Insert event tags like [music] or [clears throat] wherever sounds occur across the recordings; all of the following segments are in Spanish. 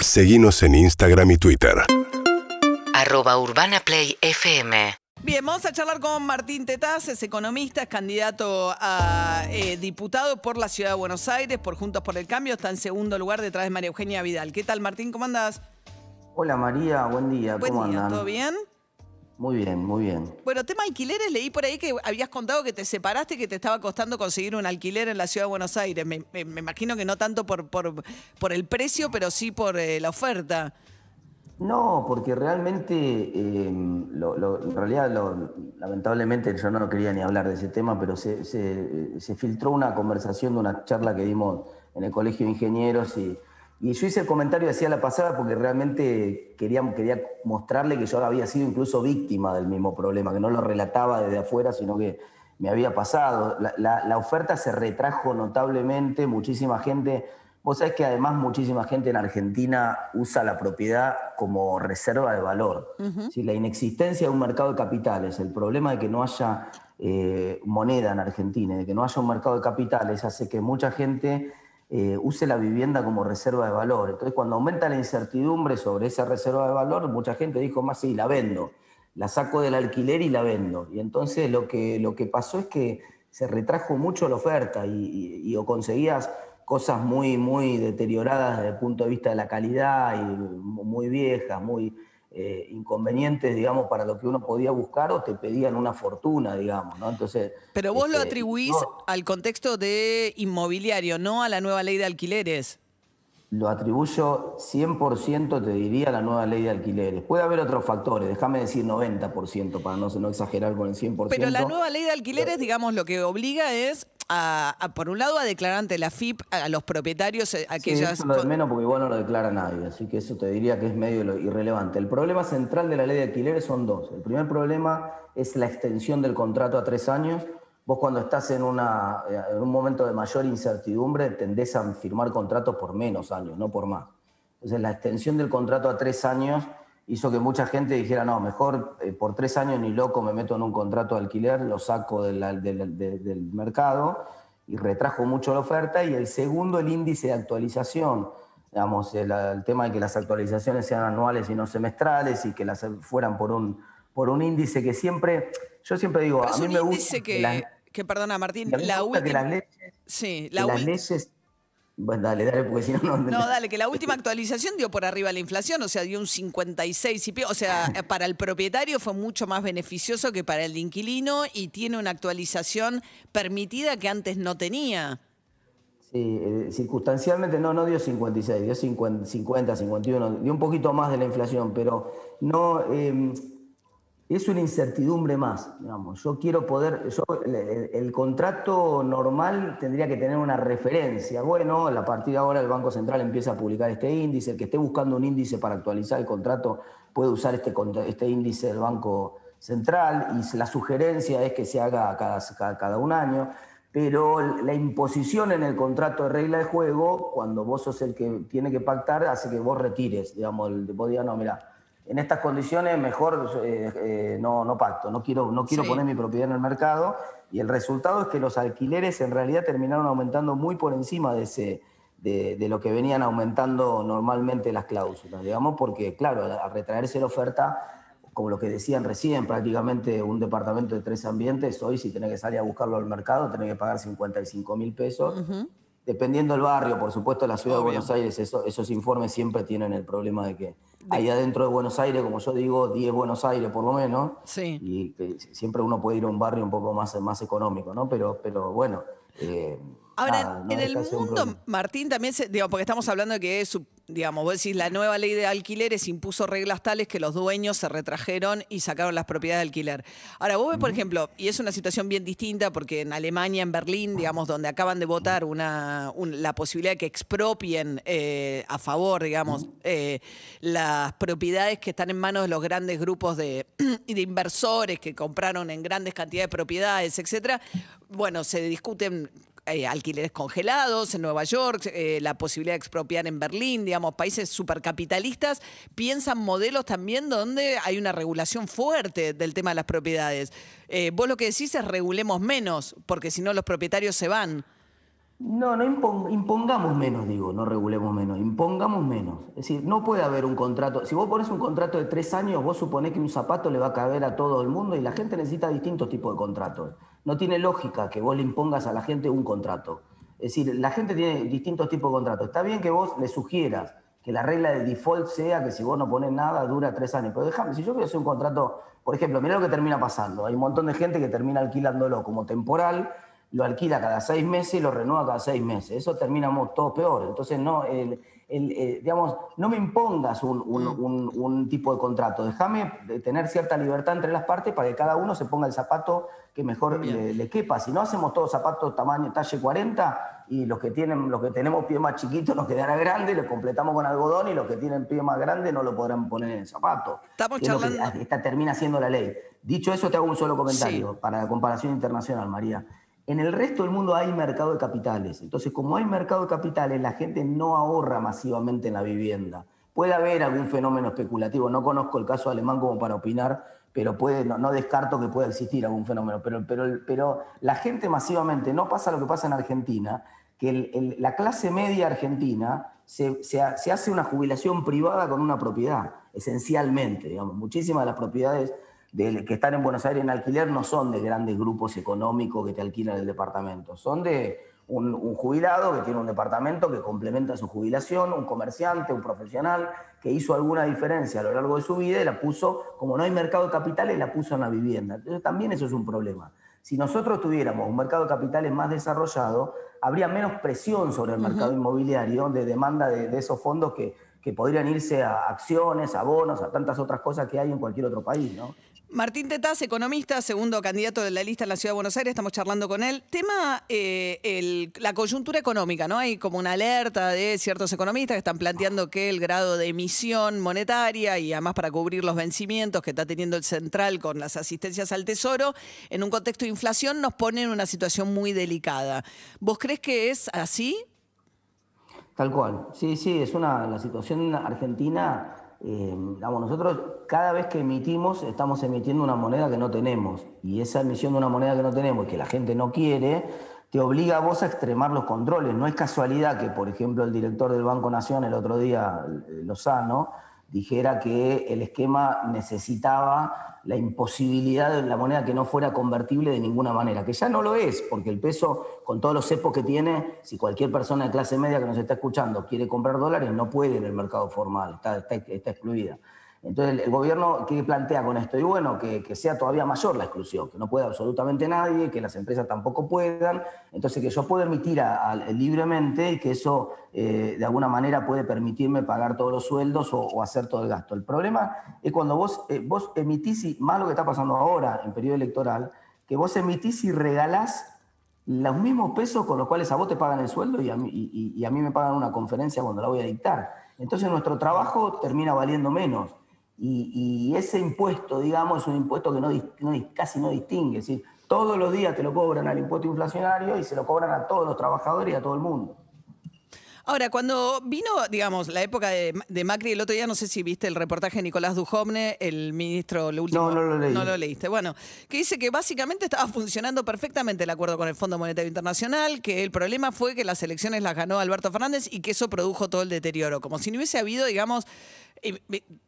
Seguimos en Instagram y Twitter. arroba urbanaplayfm. Bien, vamos a charlar con Martín Tetaz, es economista, es candidato a eh, diputado por la Ciudad de Buenos Aires, por Juntos por el Cambio, está en segundo lugar detrás de María Eugenia Vidal. ¿Qué tal, Martín? ¿Cómo andás? Hola María, buen día, Buen ¿cómo día, andan? ¿todo bien? Muy bien, muy bien. Bueno, tema alquileres, leí por ahí que habías contado que te separaste, que te estaba costando conseguir un alquiler en la Ciudad de Buenos Aires. Me, me- me imagino que no tanto por, por, por el precio, pero sí por eh, la oferta. No, porque realmente, eh, lo- lo- en realidad, lo- lamentablemente yo no quería ni hablar de ese tema, pero se, se- se filtró una conversación de una charla que dimos en el Colegio de Ingenieros y, y yo hice el comentario decía la pasada porque realmente quería, quería mostrarle que yo había sido incluso víctima del mismo problema, que no lo relataba desde afuera, sino que me había pasado. La, la- la oferta se retrajo notablemente, muchísima gente. Vos sabés que además muchísima gente en Argentina usa la propiedad como reserva de valor. Si La inexistencia de un mercado de capitales, el problema de que no haya eh, moneda en Argentina, de que no haya un mercado de capitales, hace que mucha gente eh, use la vivienda como reserva de valor. Entonces, cuando aumenta la incertidumbre sobre esa reserva de valor, mucha gente dijo más, sí, la vendo, la saco del alquiler y la vendo. Y entonces lo que, lo que pasó es que se retrajo mucho la oferta y, y- o conseguías cosas muy, muy deterioradas desde el punto de vista de la calidad y muy viejas, muy eh, inconvenientes, digamos, para lo que uno podía buscar o te pedían una fortuna, digamos, ¿no? Entonces... Pero vos lo este, atribuís no, al contexto de inmobiliario, no a la nueva ley de alquileres. Lo atribuyo 100%, te diría, a la nueva ley de alquileres. Puede haber otros factores, déjame decir 90% para no, no exagerar con el 100%. Pero la nueva ley de alquileres, digamos, lo que obliga es, a, a, por un lado, a declarar ante la FIP a los propietarios eh, Sí, aquellas... eso es lo de menos porque igual no lo declara nadie, así que eso te diría que es medio irrelevante. El problema central de la ley de alquileres son dos. El primer problema es la extensión del contrato a tres años. Vos cuando estás en, una, eh, en un momento de mayor incertidumbre tendés a firmar contratos por menos años, no por más. Entonces la extensión del contrato a tres años hizo que mucha gente dijera, no, mejor eh, por tres años ni loco me meto en un contrato de alquiler, lo saco de la- de la- de- del mercado y retrajo mucho la oferta. Y el segundo, el índice de actualización. Digamos, el, el tema de que las actualizaciones sean anuales y no semestrales y que las fueran por un, por un índice que siempre, yo siempre digo, Pero a mí me gusta que, las- que, perdona Martín, la que última... las Sí, que la las última... leyes- bueno, dale, dale, porque si no, no... No, dale, que la última actualización dio por arriba la inflación, o sea, dio un 56 y pico. O sea, [laughs] para el propietario fue mucho más beneficioso que para el inquilino y tiene una actualización permitida que antes no tenía. Sí, eh, circunstancialmente no, no dio 56, dio 50, 50, 51, dio un poquito más de la inflación, pero no eh, es una incertidumbre más, digamos. Yo quiero poder, el, contrato normal tendría que tener una referencia. Bueno, a partir de ahora el Banco Central empieza a publicar este índice, el que esté buscando un índice para actualizar el contrato puede usar este, este índice del Banco Central y la sugerencia es que se haga cada, cada, cada un año pero la imposición en el contrato de regla de juego, cuando vos sos el que tiene que pactar, hace que vos retires, digamos, el, vos digas, no, mira, en estas condiciones mejor eh, eh, no, no pacto, no quiero, no quiero Sí. poner mi propiedad en el mercado, y el resultado es que los alquileres en realidad terminaron aumentando muy por encima de, ese, de, de lo que venían aumentando normalmente las cláusulas, digamos, porque claro, al retraerse la oferta, como lo que decían recién, prácticamente un departamento de tres ambientes, hoy si tenés que salir a buscarlo al mercado, tenés que pagar 55 mil pesos. Dependiendo del barrio, por supuesto, la ciudad Obvio. de Buenos Aires, eso- esos informes siempre tienen el problema de que hay adentro de Buenos Aires, como yo digo, 10 Buenos Aires por lo menos, Sí. y que siempre uno puede ir a un barrio un poco más, más económico, ¿no? Pero, pero bueno. eh, Ahora, nada, no en el mundo. Martín, también, se, digo, porque estamos hablando de que, es, digamos, vos decís, la nueva ley de alquileres impuso reglas tales que los dueños se retrajeron y sacaron las propiedades de alquiler. Ahora, vos ves, por ejemplo, y es una situación bien distinta porque en Alemania, en Berlín, digamos, donde acaban de votar una, un- la posibilidad de que expropien eh, a favor, digamos, eh, las propiedades que están en manos de los grandes grupos de, [clears throat] de inversores que compraron en grandes cantidades de propiedades, etcétera. Bueno, se discuten eh, alquileres congelados en Nueva York, eh, la posibilidad de expropiar en Berlín, digamos, países supercapitalistas, piensan modelos también donde hay una regulación fuerte del tema de las propiedades. Eh, vos lo que decís es regulemos menos, porque si no los propietarios se van. No, no impon- impongamos menos, digo, no regulemos menos, impongamos menos. Es decir, no puede haber un contrato. Si vos pones un contrato de tres años, vos suponés que un zapato le va a caber a todo el mundo y la gente necesita distintos tipos de contratos. No tiene lógica que vos le impongas a la gente un contrato. Es decir, la gente tiene distintos tipos de contratos. Está bien que vos le sugieras que la regla de default sea que si vos no pones nada dura tres años. Pero déjame, si yo quiero hacer un contrato, por ejemplo, mirá lo que termina pasando. Hay un montón de gente que termina alquilándolo como temporal, lo alquila cada seis meses y lo renueva cada seis meses. Eso terminamos todo peor. Entonces, no, el- el, eh, digamos, no me impongas un, un- un- un tipo de contrato. Déjame de tener cierta libertad entre las partes para que cada uno se ponga el zapato que mejor le, le quepa. Si no hacemos todos zapatos tamaño talle 40 y los que tienen, los que tenemos pie más chiquito nos quedará grande, lo completamos con algodón y los que tienen pie más grande no lo podrán poner en el zapato. Estamos es charlando- esta termina siendo la ley. Dicho eso, te hago un solo comentario para la comparación internacional, María. En el resto del mundo hay mercado de capitales. Entonces, como hay mercado de capitales, la gente no ahorra masivamente en la vivienda. Puede haber algún fenómeno especulativo. No conozco el caso alemán como para opinar, pero puede, no, descarto que pueda existir algún fenómeno. Pero, la gente masivamente, no pasa lo que pasa en Argentina, que la clase media argentina se hace una jubilación privada con una propiedad, esencialmente. Digamos. Muchísimas de las propiedades de- que están en Buenos Aires en alquiler no son de grandes grupos económicos que te alquilan el departamento, son de un, un jubilado que tiene un departamento que complementa su jubilación, un comerciante, un profesional que hizo alguna diferencia a lo largo de su vida y la puso, como no hay mercado de capitales, la puso en la vivienda. Entonces también eso es un problema. Si nosotros tuviéramos un mercado de capitales más desarrollado, habría menos presión sobre el mercado inmobiliario de demanda de, de esos fondos que, que podrían irse a acciones, a bonos, a tantas otras cosas que hay en cualquier otro país, ¿no? Martín Tetaz, economista, segundo candidato de la lista en la Ciudad de Buenos Aires, estamos charlando con él. Tema, eh, la coyuntura económica, ¿no? Hay como una alerta de ciertos economistas que están planteando que el grado de emisión monetaria y además para cubrir los vencimientos que está teniendo el central con las asistencias al Tesoro, en un contexto de inflación nos pone en una situación muy delicada. ¿Vos crees que es así? Tal cual. Sí, sí, es una la situación argentina. eh, digamos, nosotros cada vez que emitimos estamos emitiendo una moneda que no tenemos y esa emisión de una moneda que no tenemos y que la gente no quiere te obliga a vos a extremar los controles. No es casualidad que, por ejemplo, el director del Banco Nación el otro día, Lozano, dijera que el esquema necesitaba la imposibilidad de la moneda que no fuera convertible de ninguna manera, que ya no lo es, porque el peso, con todos los cepos que tiene, si cualquier persona de clase media que nos está escuchando quiere comprar dólares, no puede en el mercado formal, está, está, está excluida. Entonces, el, gobierno, ¿qué plantea con esto? Y bueno, que, que sea todavía mayor la exclusión, que no pueda absolutamente nadie, que las empresas tampoco puedan, entonces que yo pueda emitir a- libremente y que eso eh, de alguna manera puede permitirme pagar todos los sueldos o, hacer todo el gasto. El problema es cuando vos, eh, vos emitís, y más lo que está pasando ahora en periodo electoral, que vos emitís y regalás los mismos pesos con los cuales a vos te pagan el sueldo y a mí, y a mí me pagan una conferencia cuando la voy a dictar. Entonces nuestro trabajo termina valiendo menos. Y, y ese impuesto, digamos, es un impuesto que no, no casi no distingue. Es decir, todos los días te lo cobran al impuesto inflacionario y se lo cobran a todos los trabajadores y a todo el mundo. Ahora, cuando vino, digamos, la época de, de Macri, el otro día, no sé si viste el reportaje de Nicolás Dujovne, el ministro, lo último. No, no lo leí. No lo leíste. Bueno, que dice que básicamente estaba funcionando perfectamente el acuerdo con el Fondo Monetario Internacional, que el problema fue que las elecciones las ganó Alberto Fernández y que eso produjo todo el deterioro. Como si no hubiese habido, digamos,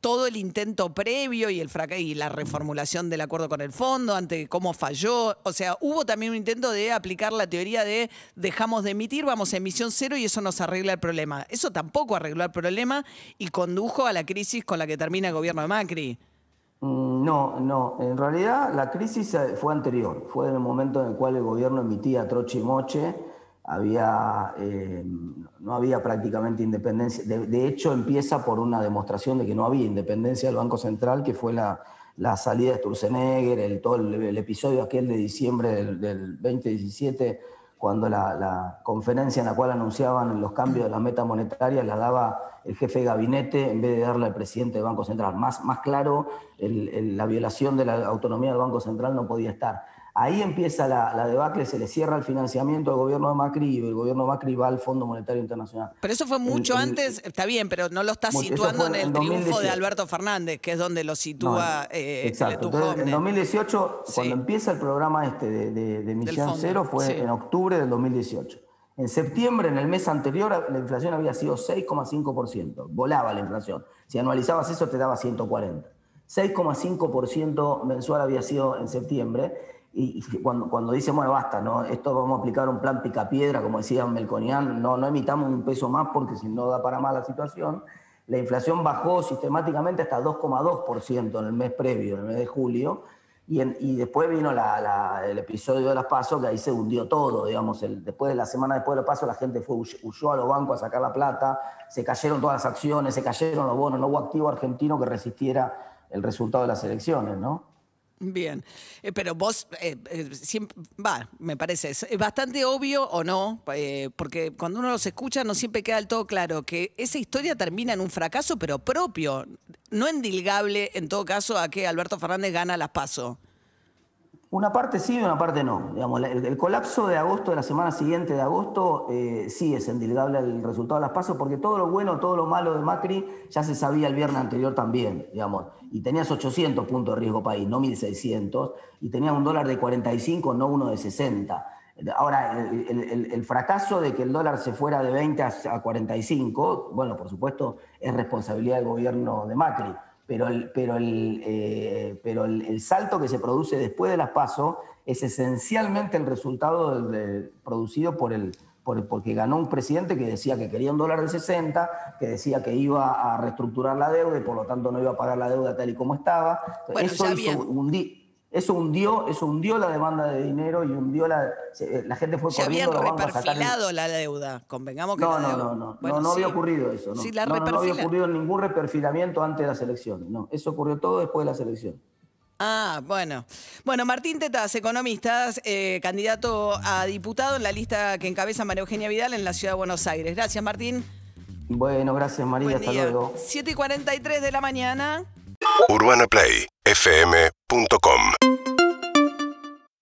todo el intento previo y el y la reformulación del acuerdo con el fondo ante cómo falló. O sea, hubo también un intento de aplicar la teoría de dejamos de emitir, vamos a emisión cero y eso nos arregla el problema. Eso tampoco arregló el problema y condujo a la crisis con la que termina el gobierno de Macri. Mm, No, no. En realidad la crisis eh, fue anterior. Fue en el momento en el cual el gobierno emitía troche y moche. Eh, no había prácticamente independencia. De, hecho, empieza por una demostración de que no había independencia del Banco Central, que fue la, la salida de Sturzenegger, el, todo el, el episodio aquel de diciembre del, del 2017, cuando la, conferencia en la cual anunciaban los cambios de la meta monetaria la daba el jefe de gabinete en vez de darle al presidente del Banco Central. Más, más claro, la violación de la autonomía del Banco Central no podía estar. Ahí empieza la, la debacle, se le cierra el financiamiento al gobierno de Macri y el gobierno de Macri va al Fondo Monetario Internacional. Pero eso fue mucho El- el- antes, está bien, pero no lo está situando en el triunfo de 2018. Alberto Fernández, que es donde lo sitúa No, eh, Exacto. Entonces, en 2018, Sí. cuando empieza el programa este de, de- cero, fue sí. en octubre del 2018. En septiembre, en el mes anterior, la inflación había sido 6,5%. Volaba la inflación. Si anualizabas eso, te daba 140. 6,5% mensual había sido en septiembre. Y cuando, cuando dicen, bueno, basta, ¿no? esto vamos a aplicar un plan picapiedra, como decía Melconian, no, no emitamos un peso más porque si no da para más la situación. La inflación bajó sistemáticamente hasta 2,2% en el mes previo, en el mes de julio, y, y después vino el episodio de las pasos, que ahí se hundió todo, digamos, el, después de la semana después de los pasos la gente fue, huyó a los bancos a sacar la plata, se cayeron todas las acciones, se cayeron los bonos, no hubo activo argentino que resistiera el resultado de las elecciones, ¿no? Bien, eh, pero vos, eh, eh, siempre, va, me parece, es bastante obvio o no, porque cuando uno los escucha no siempre queda del todo claro que esa historia termina en un fracaso, pero propio, no endilgable en todo caso a que Alberto Fernández gana las PASO. Una parte sí y una parte no. Digamos, el, colapso de agosto, de la semana siguiente de agosto, eh, sí es endilgable el resultado de las pasos, porque todo lo bueno, todo lo malo de Macri ya se sabía el viernes anterior también, digamos. Y tenías 800 puntos de riesgo país, no 1600, y tenías un dólar de 45, no uno de 60. Ahora, el, el, fracaso de que el dólar se fuera de 20 a 45, bueno, por supuesto, es responsabilidad del gobierno de Macri pero el, pero el, eh, pero el, salto que se produce después de las PASO es esencialmente el resultado producido por el, por, porque ganó un presidente que decía que quería un dólar de 60, que decía que iba a reestructurar la deuda y por lo tanto no iba a pagar la deuda tal y como estaba. Eso hizo un, eso hundió, eso hundió la demanda de dinero y hundió la. Eh, la gente fue Se corriendo habían reperfilado la deuda, convengamos que. No, no, no, no, no, no, había ocurrido eso. No. no, había ocurrido ningún reperfilamiento antes de las elecciones. No, eso ocurrió todo después de las elecciones. Ah, bueno. Bueno, Martín Tetas, economista, eh, candidato a diputado en la lista que encabeza María Eugenia Vidal en la ciudad de Buenos Aires. Gracias, Martín. Bueno, gracias, María. Hasta luego. 7 y 43 de la mañana com.